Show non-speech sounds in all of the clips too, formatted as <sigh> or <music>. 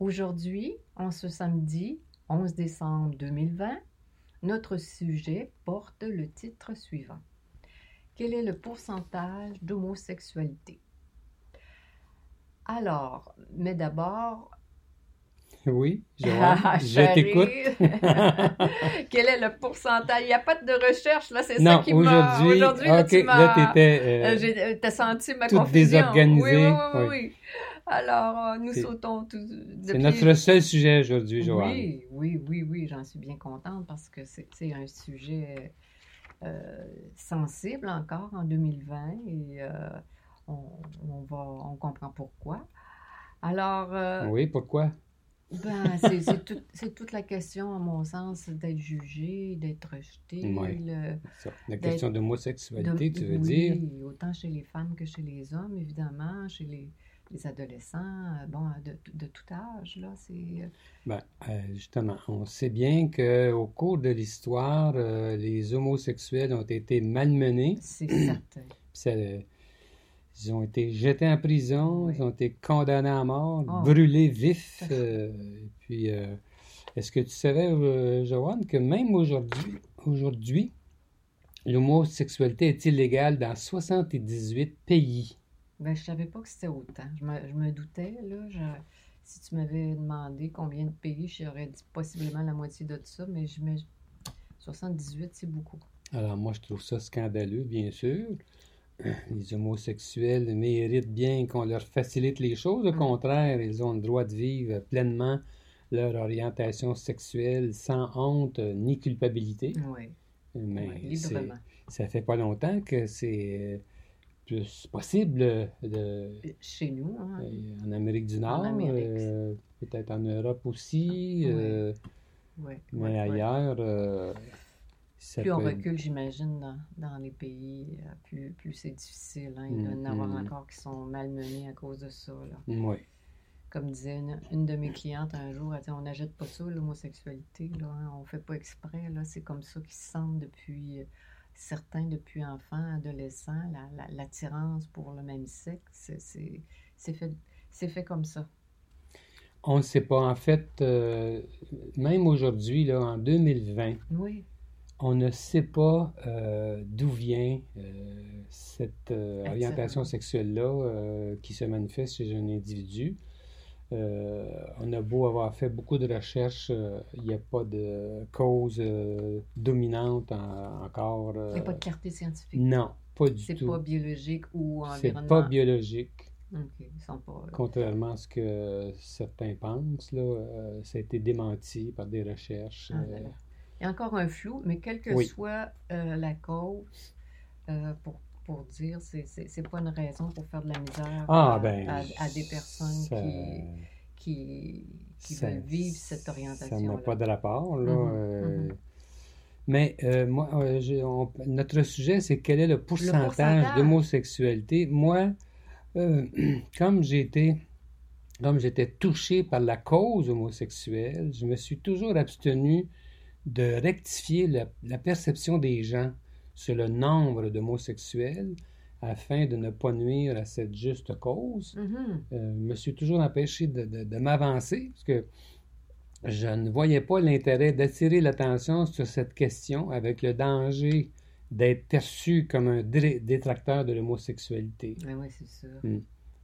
Aujourd'hui, en ce samedi 11 décembre 2020, notre sujet porte le titre suivant. Quel est le pourcentage d'homosexualité? Alors, mais d'abord, oui, <laughs> Joanne, je t'écoute. <laughs> Quel est le pourcentage? Il n'y a pas de recherche, là, c'est ça qui m'a... Aujourd'hui, aujourd'hui là, tu t'étais... Euh, euh, T'as senti ma toute confusion. désorganisée. Oui, oui, oui. oui. Alors, euh, nous sautons tout... C'est notre seul sujet aujourd'hui, Joanne. Oui, oui, oui, oui, j'en suis bien contente parce que c'est un sujet euh, sensible encore en 2020 et euh, on, on, va, on comprend pourquoi. Alors... Euh, oui, pourquoi? Ben, c'est tout, toute la question, à mon sens, d'être jugé, d'être rejeté. Oui. Le, la question d'homosexualité, tu veux oui, dire? Oui, autant chez les femmes que chez les hommes, évidemment, chez les, les adolescents, euh, bon, de, de, tout âge, là, c'est... Euh, ben, euh, justement, on sait bien qu'au cours de l'histoire, euh, les homosexuels ont été malmenés. C'est certain. <clears throat> Ils ont été jetés en prison, oui. ils ont été condamnés à mort, oh. brûlés vifs. Euh, puis, euh, est-ce que tu savais, euh, Joanne, que même aujourd'hui, aujourd'hui, l'homosexualité est illégale dans 78 pays? Ben, je savais pas que c'était autant. Je me, je me, doutais, là. Je, si tu m'avais demandé combien de pays, j'aurais dit possiblement la moitié de tout ça, mais je me, 78, c'est beaucoup. Alors, moi, je trouve ça scandaleux, bien sûr <clears throat> les homosexuels méritent bien qu'on leur facilite les choses. Au contraire, ils ont le droit de vivre pleinement leur orientation sexuelle sans honte ni culpabilité. Oui. Mais oui, librement. ça fait pas longtemps que c'est plus possible de... Chez nous. Hein? En Amérique du Nord. Euh, Peut-être en Europe aussi. Oui. Euh, oui. Mais oui, ailleurs... Euh, ça plus on recule, j'imagine, dans, dans, les pays, plus, plus c'est difficile. Hein. Il doit y en avoir mm. encore qui sont malmenés à cause de ça. Là. Oui. Comme disait une, une, de mes clientes un jour, elle dit, on n'achète pas ça, l'homosexualité. Hein. On ne fait pas exprès. C'est comme ça qu'ils se sentent depuis, certains depuis enfants, adolescents. L'attirance la, la, pour le même sexe, c'est fait, fait comme ça. On ne sait pas. En fait, euh, même aujourd'hui, en 2020, oui on ne sait pas euh, d'où vient euh, cette orientation sexuelle-là qui se manifeste chez un individu. Euh, on a beau avoir fait beaucoup de recherches, il n'y a pas de cause dominante en, encore. Il n'y a pas de clarté scientifique? Non, pas du tout. C'est pas biologique ou environnemental. C'est pas biologique. Okay. Pas... Contrairement à ce que certains pensent, là, ça a été démenti par des recherches. Ah, voilà. Il y a encore un flou, mais quelle que Oui. soit euh, la cause, euh, pour, pour dire, c'est pas une raison pour faire de la misère Ah, à, ben, à, à des personnes ça- qui, qui, qui ça- veulent vivre cette Ça orientation. n'a pas de rapport, là. Mhm, euh, mhm. Mais euh, moi, euh, on- notre sujet, c'est quel est le pourcentage, pourcentage. d'homosexualité? Moi, euh, <clears throat> comme été, comme j'étais touché par la cause homosexuelle, je me suis toujours abstenu de rectifier la, la perception des gens sur le nombre d'homosexuels afin de ne pas nuire à cette juste cause. Mhm. Euh, je me suis toujours empêché de, de- de m'avancer parce que je ne voyais pas l'intérêt d'attirer l'attention sur cette question avec le danger d'être perçu comme un dé- détracteur de l'homosexualité. Ben oui, c'est sûr.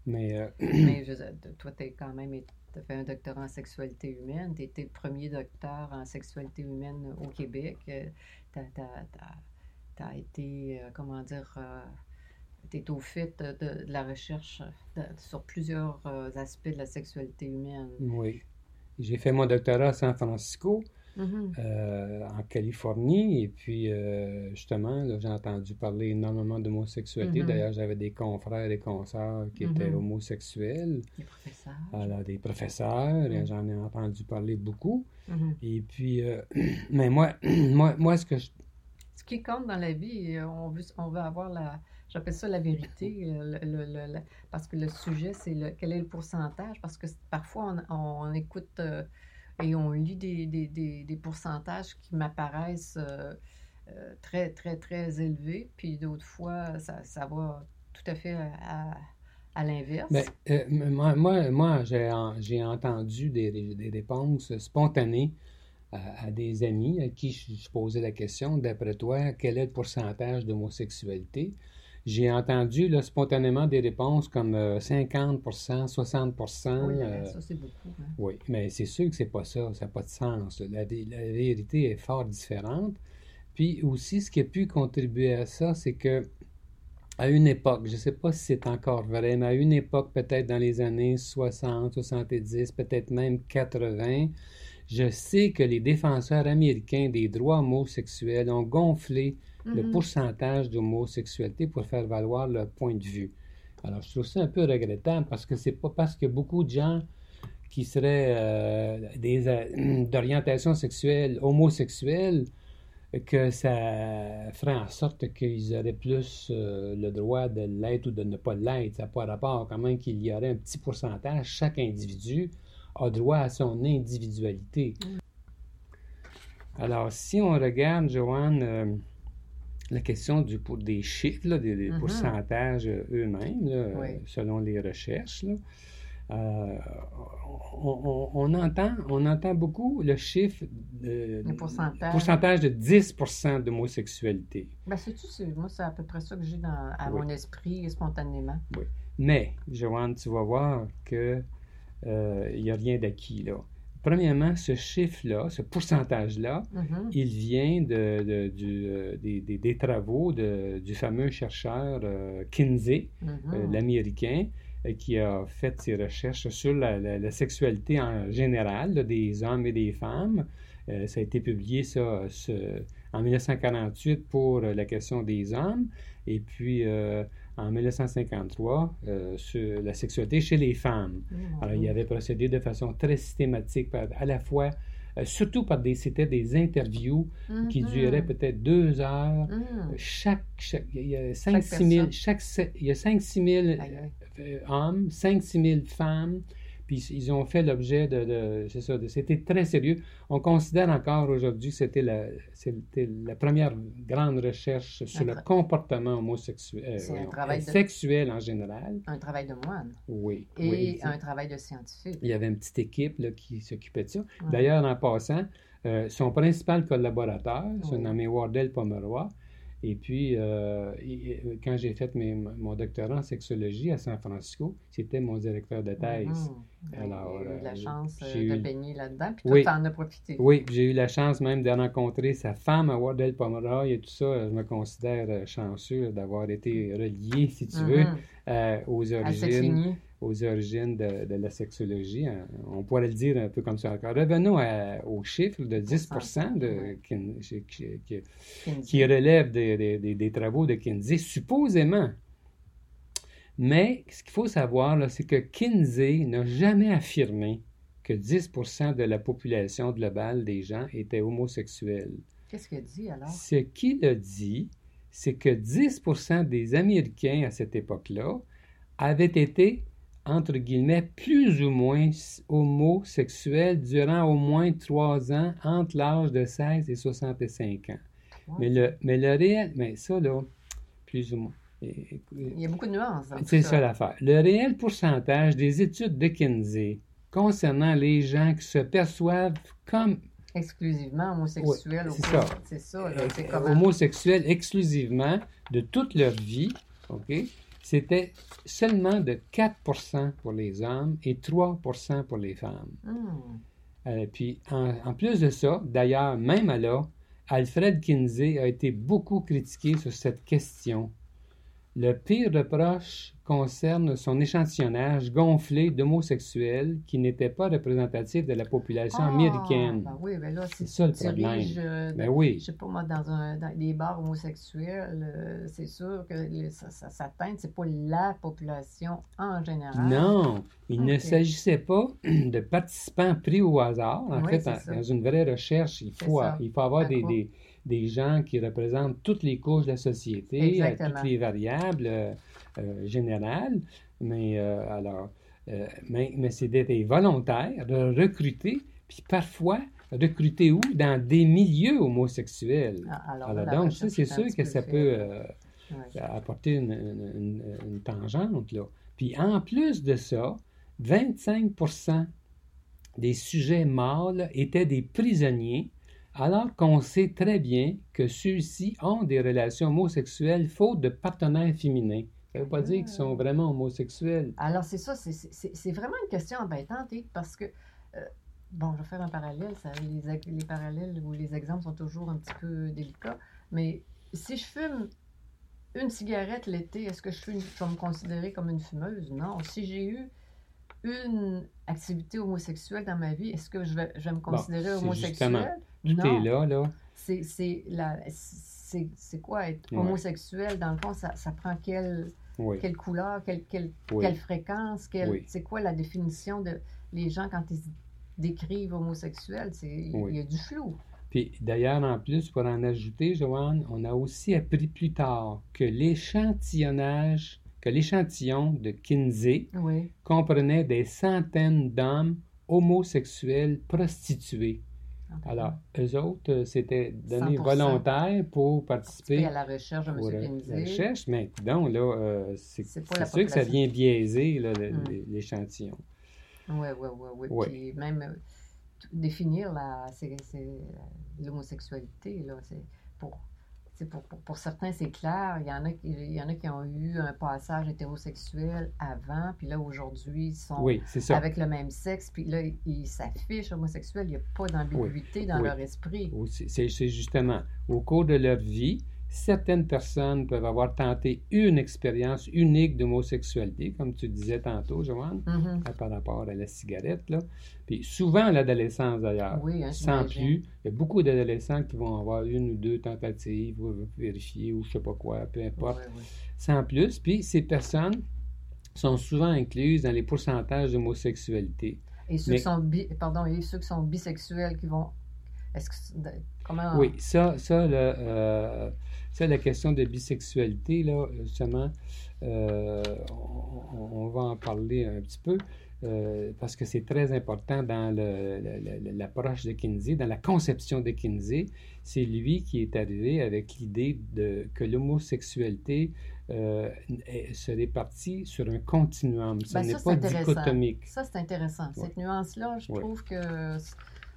Mais euh, <clears throat> Mais je toi, tu as quand même as fait un doctorat en sexualité humaine. Tu étais le premier docteur en sexualité humaine au Québec. Tu as, été, euh, comment dire, euh, tu es au fait de, de, de la recherche de, sur plusieurs euh, aspects de la sexualité humaine. oui, j'ai fait mon doctorat à San Francisco. Mhm. euh, en Californie. Et puis, euh, justement, j'ai entendu parler énormément d'homosexualité. Mhm. D'ailleurs, j'avais des confrères et consoeurs qui étaient Mhm. homosexuels, Les professeurs. alors des professeurs, et j'en ai entendu parler beaucoup. Et puis, euh, <clears throat> mais moi, <clears throat> moi, moi, ce que je... Ce qui compte dans la vie, euh, on veut, on veut avoir la. J'appelle ça la vérité, euh, parce que le sujet, c'est quel est le pourcentage. Parce que parfois, on, écoute euh, et on lit des, des, des, pourcentages qui m'apparaissent très, très, très élevés. Puis d'autres fois, ça, va tout à fait à, l'inverse. Ben, moi, moi, moi, j'ai en- j'ai entendu des- des réponses spontanées à, à des amis à qui je, posais la question, d'après toi, quel est le pourcentage d'homosexualité? J'ai entendu là, spontanément des réponses comme euh, 50%, 60%. oui, euh, ça, c'est beaucoup. hein. oui, mais c'est sûr que c'est pas ça, ça n'a pas de sens. La, la vérité est fort différente. Puis aussi, ce qui a pu contribuer à ça, c'est que à une époque, je ne sais pas si c'est encore vrai, mais à une époque, peut-être dans les années 60, 70, peut-être même 80, je sais que les défenseurs américains des droits homosexuels ont gonflé le Mhm. pourcentage d'homosexualité pour faire valoir leur point de vue. Alors, je trouve ça un peu regrettable parce que c'est pas parce que beaucoup de gens qui seraient euh, des, euh, <clears throat> d'orientation sexuelle homosexuelle que ça ferait en sorte qu'ils auraient plus euh, le droit de l'être ou de ne pas l'être. Ça n'a pas rapport quand même qu'il y aurait un petit pourcentage. Chaque individu a droit à son individualité. Alors, si on regarde, Joanne, euh, la question du, pour des chiffres, là, des, des Mhm. pourcentages eux-mêmes, Oui. euh, selon les recherches, là, euh, on, on- on entend, on entend beaucoup le chiffre de, Le pourcentage. pourcentage de 10% d'homosexualité. Ben, moi, c'est à peu près ça que j'ai à Oui. mon esprit spontanément. Mais, Joanne, tu vas voir que il n'y a rien d'acquis là. Premièrement, ce chiffre-là, ce pourcentage-là, Mhm. il vient de, de- du, euh, des, des- des travaux de- du fameux chercheur euh, Kinsey, Mhm. euh, l'Américain, euh, qui a fait ses recherches sur la, la- la sexualité en général là, des hommes et des femmes. Euh, ça a été publié ça, ce- en 1948 pour euh, la question des hommes, et puis euh, en 1953 euh, sur la sexualité chez les femmes. Mhm. Alors, il avait procédé de façon très systématique, par- à la fois, euh, surtout par des, c'était des interviews qui Mhm. duraient peut-être deux heures. Mhm. Chaque, chaque- il y a 5 Chaque 6 000, personne. chaque, il y a 5 6 000 Aïe, aïe. euh, hommes, 5 6 000 femmes, puis ils ont fait l'objet de, de- c'est ça, c'était très sérieux. On considère encore aujourd'hui que c'était la, c'était la première grande recherche sur le comportement homosexuel, euh, C'est un voyons, travail euh, de- sexuel en général. Un travail de moine Oui. et oui, un travail de scientifique. Il y avait une petite équipe là, qui s'occupait de ça. Ouais. D'ailleurs, en passant, euh, son principal collaborateur, se Oui. nommé Wardell Pomeroy. Et puis, euh, il- quand j'ai fait mes- mon doctorat en sexologie à San Francisco, c'était mon directeur de thèse. Mhm. Ben, Alors, il a eu de la euh, chance euh, j'ai de eu- baigner là-dedans, puis Oui. en a profité. Oui, j'ai eu la chance même de rencontrer sa femme à Wardell Pomeroy et tout ça. Je me considère euh, chanceux d'avoir été relié, si tu veux, Mhm. Euh, aux origines aux origines de, de la sexologie. hein. On pourrait le dire un peu comme ça encore. Revenons à- aux chiffres de 10 de, qui, qui- qui- Kinsey. qui relèvent des, des- des- des travaux de Kinsey, supposément. Mais ce qu'il faut savoir, c'est que Kinsey n'a jamais affirmé que 10% de la population globale des gens étaient homosexuels. Qu'est-ce qu'il dit alors? Ce qu'il a dit, c'est que 10% des Américains à cette époque-là avaient été, entre guillemets, plus ou moins homosexuels durant au moins trois ans entre l'âge de 16 et 65 ans. Mais le, mais le réel, mais ça là, plus ou moins. et- Il y a beaucoup de nuances c'est ça l'affaire. Le réel pourcentage des études de Kinsey concernant les gens qui se perçoivent comme Exclusivement homosexuel. Oui, c'est ça. Euh, comment... homosexuels exclusivement de toute leur vie, OK? C'était seulement de 4% pour les hommes et 3% pour les femmes. Hmm. Euh, puis, en, en plus de ça, d'ailleurs, même là, Alfred Kinsey a été beaucoup critiqué sur cette question Le pire reproche concerne son échantillonnage gonflé d'homosexuels qui n'était pas représentatif de la population Ah, américaine. ben oui, ben là, C'est ça le problème. diriges, euh, Ben oui. je sais pas moi, dans, un, dans des bars homosexuels, euh, c'est sûr que ça, ça, c'est pas la population en général. Non, il ne s'agissait pas <clears throat> de participants pris au hasard. En Oui, fait, en- dans une vraie recherche, il faut, ça. il faut avoir des, des gens qui représentent toutes les couches de la société, à Exactement. toutes les variables euh, euh, générales. Mais euh, alors, euh, mais, mais c'est d'être volontaire, de recruter, puis parfois recruter où? Dans des milieux homosexuels. Ah, Alors, donc, ça, c'est sûr que ça peut euh, Ouais. apporter une, une- une- une tangente. Là. Puis en plus de ça, 25% des sujets mâles étaient des prisonniers, alors qu'on sait très bien que ceux-ci ont des relations homosexuelles faute de partenaires féminins. Ça ne veut pas dire qu'ils sont vraiment homosexuels. Alors, c'est ça, c'est- vraiment une question embêtante, hein, parce que, euh, bon, je vais faire un parallèle, ça, les, parallèles ou les exemples sont toujours un petit peu délicats, mais si je fume une cigarette l'été, est-ce que je, suis une- je vais me considérer comme une fumeuse? Non. Si j'ai eu une activité homosexuelle dans ma vie, est-ce que je vais, je vais me considérer homosexuelle? Justement, Tout non. est là, là. C'est quoi être Ouais. homosexuel? Dans le fond, ça, ça prend quelle, Oui, quelle couleur, quelle, quelle, oui. quelle fréquence, quelle- Oui. c'est quoi la définition de les gens quand ils décrivent Oui. Il y a du flou. Puis d'ailleurs, en plus, pour en ajouter, Joanne, on a aussi appris plus tard que l'échantillonnage, que l'échantillon de Kinsey comprenait des centaines d'hommes homosexuels prostitués. Alors, eux autres, euh, c'était donné 100%. volontaire pour participer à la recherche de M. la Kinsey. recherche, mais donc là, euh, c'est la sûr que ça vient biaiser Hmm. l'échantillon. Oui, oui, oui, oui. Ouais. Puis même euh, définir la, euh, l'homosexualité, là, c'est pour, pour, pour, pour certains, c'est clair. Il y, en a, qui- il y en a qui ont eu un passage hétérosexuel avant, puis là, aujourd'hui, ils sont Oui, avec le même sexe, puis là, ils s'affichent homosexuels. Il n'y a pas d'ambiguïté dans Oui. leur esprit. C'est justement, au cours de leur vie, certaines personnes peuvent avoir tenté une expérience unique d'homosexualité, comme tu disais tantôt, Joanne, Mhm. euh, par rapport à la cigarette. Là. Puis souvent l'adolescence d'ailleurs. Oui, hein, Sans plus. Il y a beaucoup d'adolescents qui vont avoir une ou deux tentatives, vérifier, ou je sais pas quoi, peu importe. Sans plus. Puis ces personnes sont souvent incluses dans les pourcentages d'homosexualité. Et ceux, Mais- qui sont bi- pardon, et ceux qui sont bisexuels qui vont. Est-ce que. Comment? Oui, ça, euh, ça, la question de bisexualité, là, justement, euh, on, on va en parler un petit peu, euh, parce que c'est très important dans l'approche de Kinsey, dans la conception de Kinsey. C'est lui qui est arrivé avec l'idée que l'homosexualité euh, se répartit sur un continuum. Ce Ben, n'est pas dichotomique. Ça, c'est intéressant. Ouais. Cette nuance-là, je Ouais. trouve que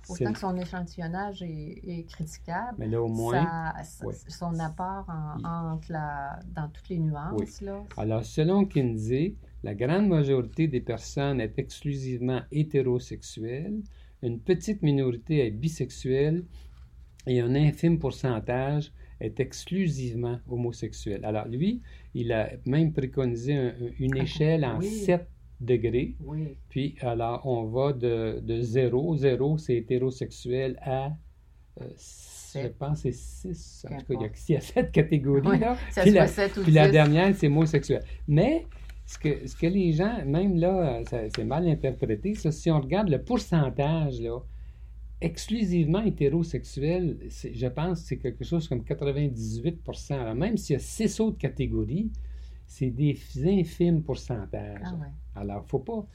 autant que son échantillonnage est, est critiquable, Mais là, au moins, ça- ça- ouais. son apport en- entre la, dans toutes les nuances, là, Alors, selon Kinsey, la grande majorité des personnes est exclusivement hétérosexuelle, une petite minorité est bisexuelle et un infime pourcentage est exclusivement homosexuel. Alors, lui, il a même préconisé un- une échelle en Oui. 7 degrés. oui. Puis, alors, on va de, de 0, 0 c'est hétérosexuel, à, euh, je pense, c'est 6. En tout cas, il y a, Qu'importe. il y a 7 catégories, Oui, là. Ça Puis soit la- 7 ou puis la 10. dernière, c'est homosexuel. Mais ce que, ce que les gens, même là, ça- c'est mal interprété, ça, si on regarde le pourcentage, là, exclusivement hétérosexuel, je pense que c'est quelque chose comme 98 Alors, même s'il y a six autres catégories, c'est des infimes pourcentages. Ah ouais. Alors, faut pas.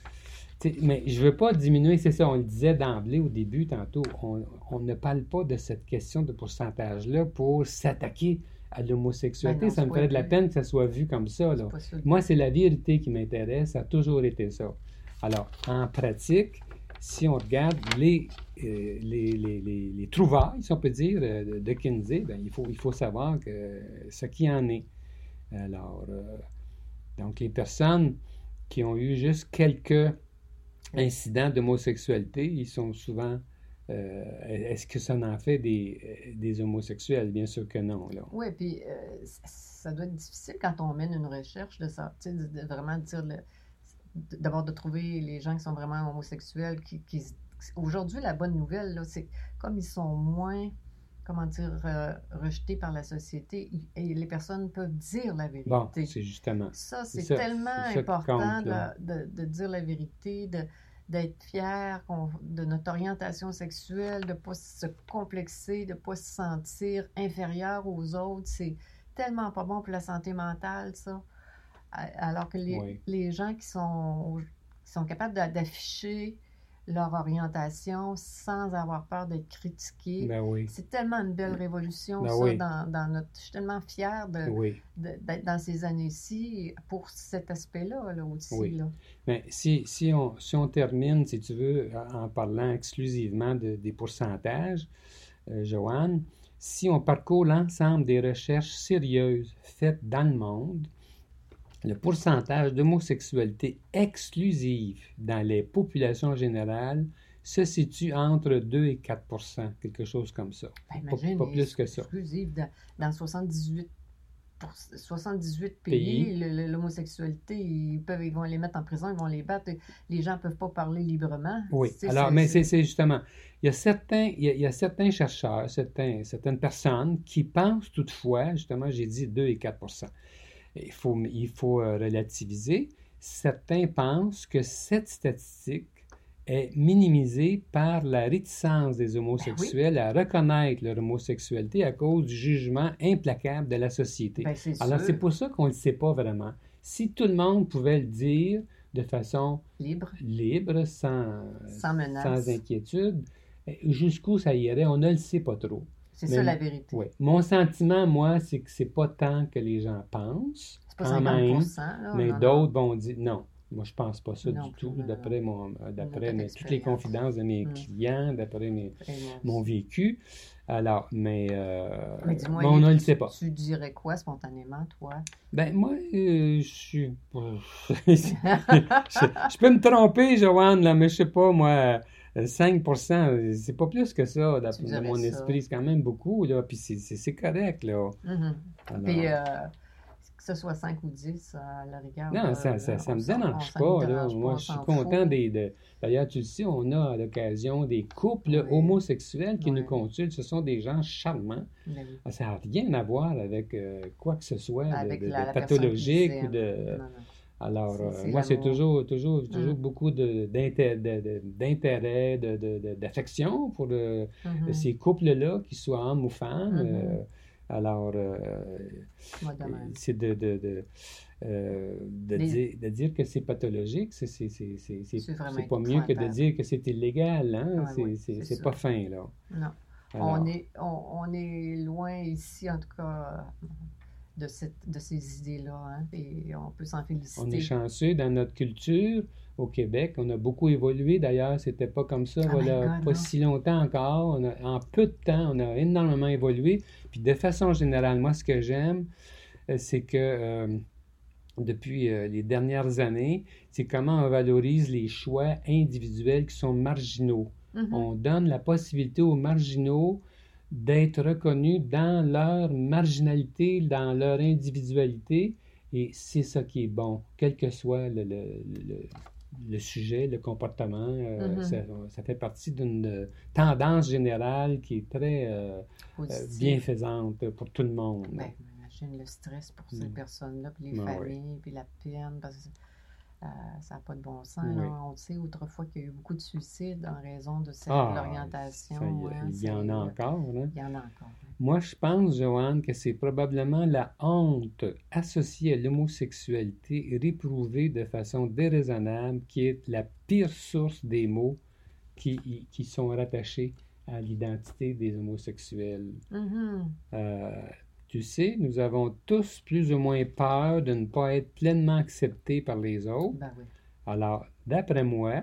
Mais je veux pas diminuer, c'est ça, on le disait d'emblée au début, tantôt, on, on ne parle pas de cette question de pourcentage-là pour s'attaquer à l'homosexualité. Ben ça me ferait de la peine que ça soit vu comme ça. Là. Moi, c'est la vérité qui m'intéresse, ça a toujours été ça. Alors, en pratique, si on regarde les, euh, les, les, les- les trouvailles, si on peut dire, euh, de, de Kinsey, ben, il, faut, il faut savoir que ce qui en est. Alors, euh, donc, les personnes qui ont eu juste quelques incidents d'homosexualité, ils sont souvent euh, est-ce que ça en fait des, des homosexuels? Bien sûr que non. Là. Oui, puis euh, ça doit être difficile quand on mène une recherche de ça, de, de vraiment dire, d'abord de trouver les gens qui sont vraiment homosexuels. Qui, Aujourd'hui, la bonne nouvelle, c'est comme ils sont moins, comment dire, euh, rejetés par la société, et les personnes peuvent dire la vérité. Bon, c'est justement. Ça, C'est tellement ça important compte, de, de- de dire la vérité, de, d'être fier de notre orientation sexuelle, de ne pas se complexer, de ne pas se sentir inférieur aux autres. C'est tellement pas bon pour la santé mentale, ça. Alors que les, Oui. les gens qui sont, qui sont capables d'a- d'afficher leur orientation sans avoir peur d'être critiqués, Ben oui, c'est tellement une belle révolution, Ben ça, oui. dans, dans notre... Je suis tellement fière de, oui. de- d'être dans ces années-ci pour cet aspect-là là, aussi. Là. Mais si, si, on, si on termine, si tu veux, en parlant exclusivement de- des pourcentages, euh, Joanne, si on parcourt l'ensemble des recherches sérieuses faites dans le monde, le pourcentage d'homosexualité exclusive dans les populations générales se situe entre 2 et 4% quelque chose comme ça. Ben, Pas- imagine, pas les plus que ça. exclusives dans, dans 78, pour- 78 Pays. l'homosexualité, ils, peuvent, ils vont les mettre en prison, ils vont les battre. Les gens ne peuvent pas parler librement. Oui, alors, mais c'est c'est justement, il y a certains, il y a, il y a certains chercheurs, certains, certaines personnes qui pensent toutefois, justement, j'ai dit 2 et 4 Il faut, il faut euh, relativiser. Certains pensent que cette statistique est minimisée par la réticence des homosexuels à reconnaître leur homosexualité à cause du jugement implacable de la société. Ben, Alors, c'est pour ça qu'on ne le sait pas vraiment. Si tout le monde pouvait le dire de façon libre, libre, sans, sans sans inquiétude. Eh, Jusqu'où ça irait, on ne le sait pas trop. C'est ça la vérité. Oui. Mon sentiment, moi, c'est que c'est pas tant que les gens pensent, C'est pas quand 50 même, là, mais d'autres vont dire non. Moi, je pense pas ça Non du tout, d'après mon, euh, d'après Notre mes- toutes les confidences de mes Mm. clients, d'après mon vécu. Alors, mais, euh, Mais dis-moi, mais on ne le sait pas. Tu dirais quoi spontanément, toi? Ben, moi, euh, je suis. <laughs> je, je peux me tromper, Joanne, là, mais je sais pas, moi, 5%, euh, c'est pas plus que ça, dans, mon ça. esprit, c'est quand même beaucoup, là, puis c'est- correct, là. Mhm. Alors, Puis, euh, que ce soit 5 ou 10, à la rigueur. non, euh, ça, ça, ça me dérange pas, là. Moi, je suis content des... de- D'ailleurs, tu le sais, on a à l'occasion des couples Oui. homosexuels qui nous consultent. Ce sont des gens charmants. Mais oui. Ça n'a rien à voir avec euh, quoi que ce soit de, Avec de- de la- la personne pathologique ou de... Non, non. Alors, C'est- euh, moi, c'est toujours, toujours, toujours Mm. beaucoup d'intérêt, d'affection pour euh, Mhm. ces couples-là, qu'ils soient hommes ou femmes. Mhm. Euh, alors, euh, c'est de, de, de, de Les- dire, de dire que c'est pathologique, c'est c'est- c'est- c'est- c'est- C'est vraiment c'est pas mieux que de dire que c'est illégal. Hein? Ouais, c'est pas fin, là. Non. Alors, On est, on, on est loin ici, en tout cas, de, cette, de ces idées-là. Hein, et on peut s'en féliciter. On est chanceux dans notre culture au Québec. On a beaucoup évolué. D'ailleurs, c'était pas comme ça my voilà, God, pas non. si longtemps encore. On a- en peu de temps, on a énormément évolué. Puis de façon générale, moi, ce que j'aime, euh, c'est que euh, depuis euh, les dernières années, c'est comment on valorise les choix individuels qui sont marginaux. Mhm. On donne la possibilité aux marginaux d'être reconnus dans leur marginalité, dans leur individualité, et c'est ça qui est bon, quel que soit le, le- le- le sujet, le comportement. euh, Mhm. ça, ça fait partie d'une euh, tendance générale qui est très euh, bienfaisante pour tout le monde. Ben, imagine le stress pour ces Mm. personnes-là, puis les Ben oui. familles, puis la peine, parce que ça n'a pas de bon sens. Oui. On sait autrefois qu'il y a eu beaucoup de suicides en raison de cette Ah, l'orientation. ça, il y a- il y en a encore. hein. Il y en a encore. Moi, je pense, Joanne, que c'est probablement la honte associée à l'homosexualité réprouvée de façon déraisonnable qui est la pire source des maux qui, qui sont rattachés à l'identité des homosexuels. Euh, tu sais, nous avons tous plus ou moins peur de ne pas être pleinement acceptés par les autres. Ben oui. Alors, d'après moi,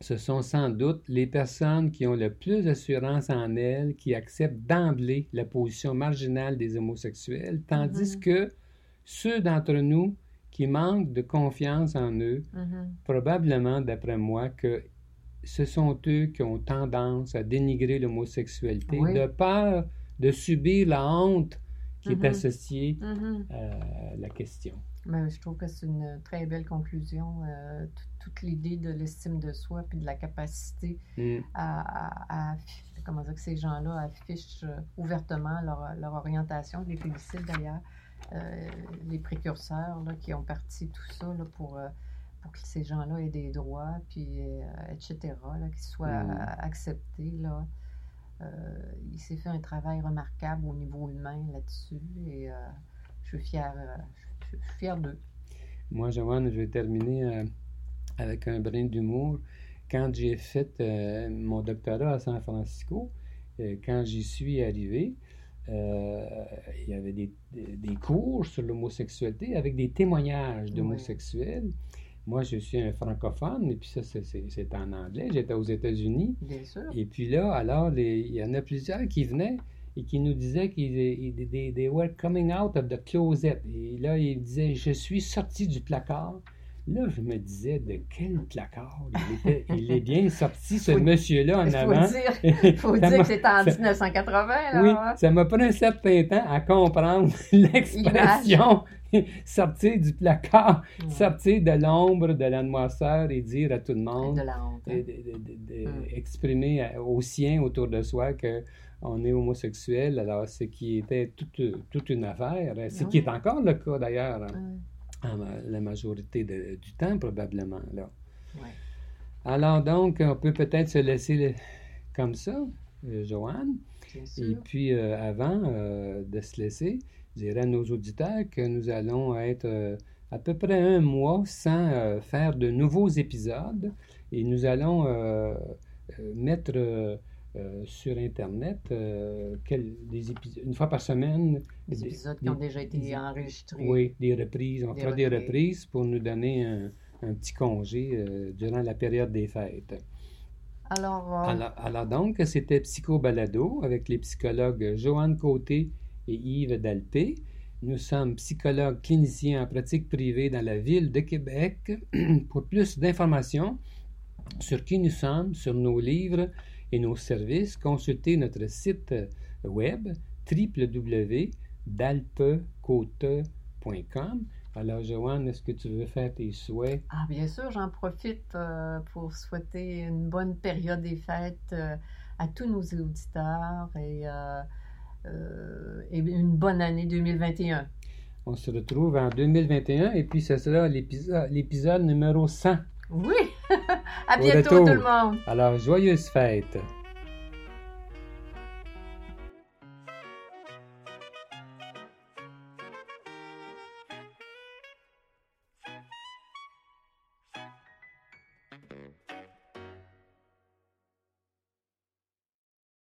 ce sont sans doute les personnes qui ont le plus d'assurance en elles qui acceptent d'emblée la position marginale des homosexuels, tandis Mhm. que ceux d'entre nous qui manquent de confiance en eux, Mhm. probablement, d'après moi, que ce sont eux qui ont tendance à dénigrer l'homosexualité Oui. de peur de subir la honte qui est associée Mhm. à la question. Ben, je trouve que c'est une très belle conclusion. euh, tout- toute l'idée de l'estime de soi puis de la capacité Mm. à, à- à affi- comment dire, que ces gens-là affichent euh, ouvertement leur, leur orientation. Je les félicite d'ailleurs. Euh, les précurseurs là, qui ont parti tout ça là, pour, euh, pour que ces gens-là aient des droits, puis euh, etc., là, qu'ils soient Mm. euh, acceptés. Là. Euh, il s'est fait un travail remarquable au niveau humain là-dessus et euh, je suis fière, euh, je, je suis fière d'eux. Moi, Joanne, je vais terminer avec un brin d'humour. Quand j'ai fait mon doctorat à San Francisco, quand j'y suis arrivé, euh, il y avait des, des- des cours sur l'homosexualité avec des témoignages d'homosexuels. Moi, je suis un francophone, et puis ça, c'est- en anglais. J'étais aux États-Unis. Bien sûr. Et puis là, alors, il y en a plusieurs qui venaient et qui nous disaient qu'ils ils- they, they were coming out of the closet. Et là, ils disaient, je suis sorti du placard. Là, je me disais, de quel placard? Il, était- il est bien <laughs> sorti, ce monsieur-là, en Il faut avant. dire, faut dire que c'était en ça- 1980. Là, Oui, hein. ça m'a pris un certain temps à comprendre <laughs> l'expression <laughs> sortir du placard, Ouais. sortir de l'ombre de la noirceur et dire à tout le monde, de la honte. hein. de- de- de- de- exprimer aux siens autour de soi que on est homosexuel, alors ce qui était toute, toute une affaire, ce qui Oui. est encore le cas d'ailleurs Ouais. En la majorité de- du temps probablement. Là. Ouais. Alors donc, on peut peut-être se laisser le- comme ça, euh, Joanne. Et puis, euh, avant euh, de se laisser, je dirais à nos auditeurs que nous allons être à peu près un mois sans faire de nouveaux épisodes et nous allons mettre euh, sur Internet euh, quel- des épis- une fois par semaine Des des- épisodes qui des- ont déjà été des- enregistrés. oui, des reprises. On Des fera des reprises. pour nous donner un, un petit congé euh, durant la période des fêtes. Alors, Alors, alors donc, c'était Psycho Balado avec les psychologues Joanne Côté et Yves Dalpé. Nous sommes psychologues cliniciens en pratique privée dans la ville de Québec. <clears throat> Pour plus d'informations sur qui nous sommes, sur nos livres et nos services, consultez notre site web www.dalpecote.com. Alors, Joanne, est-ce que tu veux faire tes souhaits? ah, bien sûr, j'en profite euh, pour souhaiter une bonne période des fêtes euh, à tous nos auditeurs et, euh, euh, et une bonne année 2021. On se retrouve en 2021 et puis ce sera l'épisode numéro 100. Oui! À bientôt tout le monde! Alors, joyeuses fêtes!